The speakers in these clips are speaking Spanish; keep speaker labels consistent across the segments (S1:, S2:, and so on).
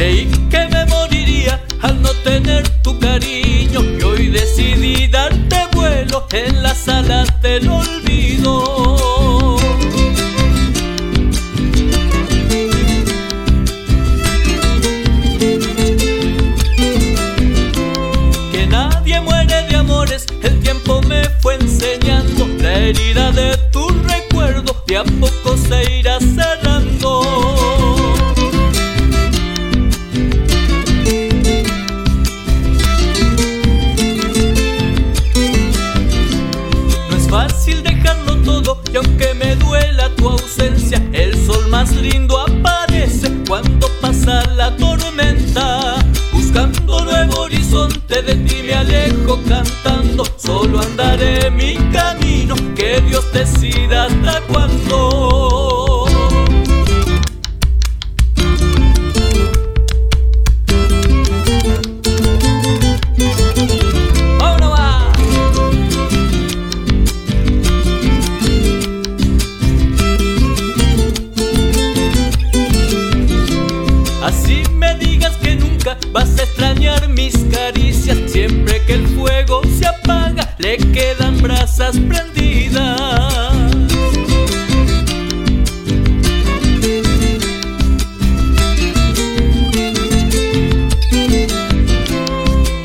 S1: Creí que me moriría al no tener tu cariño y hoy decidí darte vuelo en las alas del olvido. Que nadie muere de amores, el tiempo me fue enseñando la herida de tu recuerdo, y a poco se irá cerrando. Fácil dejarlo todo y aunque me duela tu ausencia, el sol más lindo aparece cuando pasa la tormenta. Buscando nuevo horizonte de ti me alejo cantando, solo andaré mi camino, que Dios decida hasta cuándo. Me digas que nunca vas a extrañar mis caricias. Siempre que el fuego se apaga, le quedan brasas prendidas.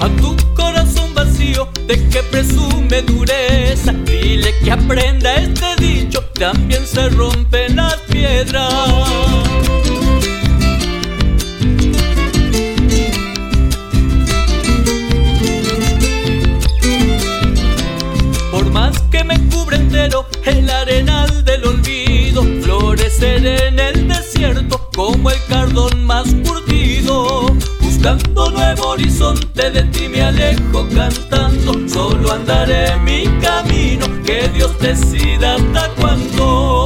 S1: A tu corazón vacío de que presume dureza, dile que aprenda este dicho, también se rompen las piedras. el arenal del olvido, florecer en el desierto como el cardón más curtido. Buscando nuevo horizonte de ti me alejo cantando, solo andaré mi camino, que Dios decida hasta cuándo.